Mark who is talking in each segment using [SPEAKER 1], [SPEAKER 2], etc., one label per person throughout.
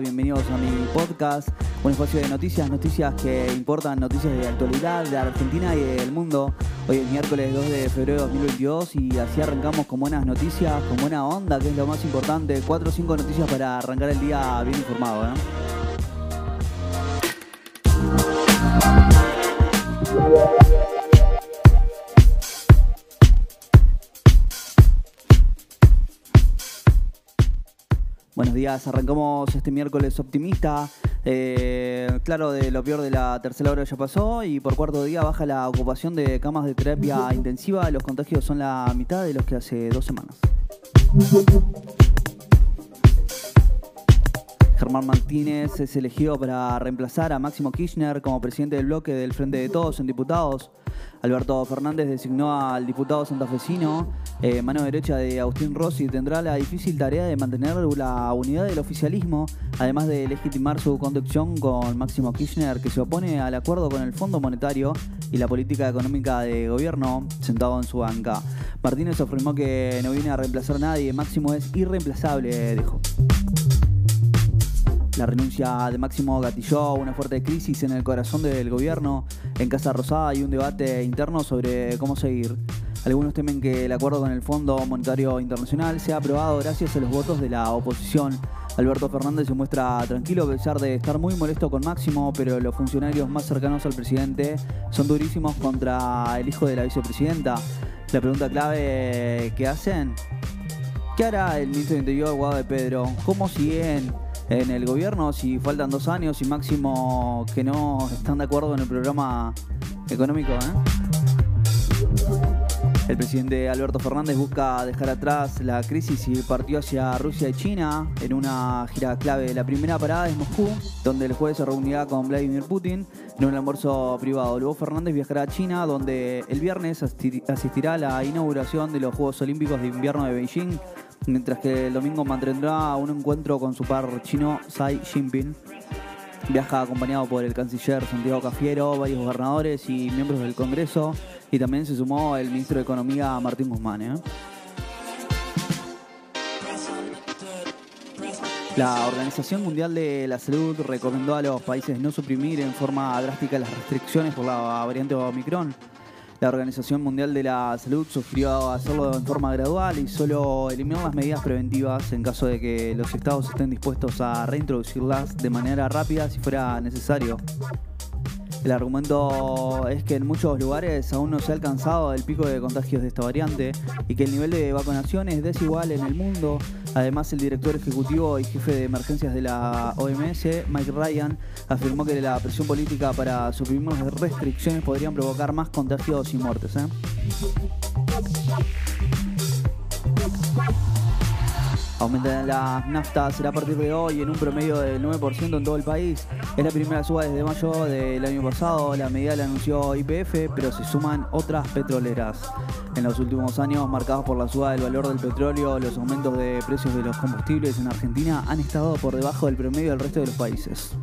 [SPEAKER 1] bienvenidos a mi podcast, un espacio de noticias, noticias que importan, noticias de actualidad de Argentina y del mundo. Hoy es miércoles 2 de febrero de 2022 y así arrancamos con buenas noticias, con buena onda, que es lo más importante, 4 o 5 noticias para arrancar el día bien informado. ¿eh? Buenos días, arrancamos este miércoles optimista. Eh, claro, de lo peor de la tercera hora ya pasó y por cuarto día baja la ocupación de camas de terapia intensiva. Los contagios son la mitad de los que hace dos semanas. Germán Martínez es elegido para reemplazar a Máximo Kirchner como presidente del bloque del Frente de Todos en diputados. Alberto Fernández designó al diputado santafesino, eh, mano derecha de Agustín Rossi, tendrá la difícil tarea de mantener la unidad del oficialismo, además de legitimar su conducción con Máximo Kirchner, que se opone al acuerdo con el Fondo Monetario y la política económica de gobierno sentado en su banca. Martínez afirmó que no viene a reemplazar a nadie, Máximo es irreemplazable, dijo. La renuncia de Máximo gatilló una fuerte crisis en el corazón del gobierno. En Casa Rosada hay un debate interno sobre cómo seguir. Algunos temen que el acuerdo con el Fondo Monetario Internacional sea aprobado gracias a los votos de la oposición. Alberto Fernández se muestra tranquilo a pesar de estar muy molesto con Máximo, pero los funcionarios más cercanos al presidente son durísimos contra el hijo de la vicepresidenta. La pregunta clave que hacen, ¿qué hará el ministro de Interior, Guado de Pedro? ¿Cómo siguen en el gobierno si faltan dos años y máximo que no están de acuerdo en el programa económico. ¿eh? El presidente Alberto Fernández busca dejar atrás la crisis y partió hacia Rusia y China en una gira clave. La primera parada es Moscú, donde el jueves se reunirá con Vladimir Putin en un almuerzo privado. Luego Fernández viajará a China, donde el viernes asistirá a la inauguración de los Juegos Olímpicos de Invierno de Beijing mientras que el domingo mantendrá un encuentro con su par chino Xi Jinping. Viaja acompañado por el canciller Santiago Cafiero, varios gobernadores y miembros del Congreso, y también se sumó el ministro de Economía Martín Guzmán. ¿eh? La Organización Mundial de la Salud recomendó a los países no suprimir en forma drástica las restricciones por la variante Omicron la Organización Mundial de la Salud sugirió hacerlo en forma gradual y solo eliminar las medidas preventivas en caso de que los estados estén dispuestos a reintroducirlas de manera rápida si fuera necesario. El argumento es que en muchos lugares aún no se ha alcanzado el pico de contagios de esta variante y que el nivel de vacunación es desigual en el mundo. Además, el director ejecutivo y jefe de emergencias de la OMS, Mike Ryan, afirmó que la presión política para suprimir restricciones podrían provocar más contagios y muertes. ¿eh? Aumentan las naftas será a partir de hoy en un promedio del 9% en todo el país. Es la primera suba desde mayo del año pasado. La medida la anunció IPF, pero se suman otras petroleras. En los últimos años, marcados por la suba del valor del petróleo, los aumentos de precios de los combustibles en Argentina han estado por debajo del promedio del resto de los países.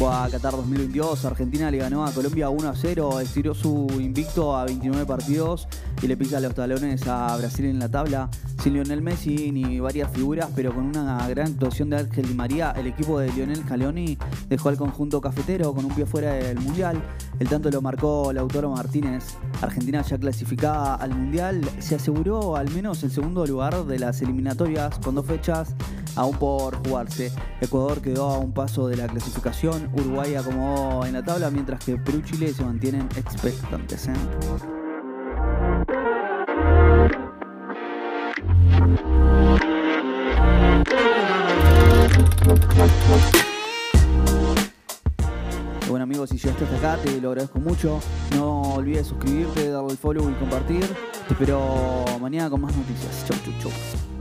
[SPEAKER 1] Rumbo a Qatar 2022, Argentina le ganó a Colombia 1 a 0, estiró su invicto a 29 partidos y le pisa los talones a Brasil en la tabla. Sin Lionel Messi ni varias figuras, pero con una gran actuación de Ángel Di María, el equipo de Lionel Scaloni dejó al conjunto cafetero con un pie fuera del Mundial. El tanto lo marcó Lautaro Martínez. Argentina ya clasificada al Mundial se aseguró al menos el segundo lugar de las eliminatorias con dos fechas aún por jugarse. Ecuador quedó a un paso de la clasificación, Uruguay acomodó en la tabla, mientras que Perú y Chile se mantienen expectantes. ¿eh? bueno amigos, si llegaste hasta acá te lo agradezco mucho. No olvides suscribirte, darle el follow y compartir. Te espero mañana con más noticias. Chau, chau, chau.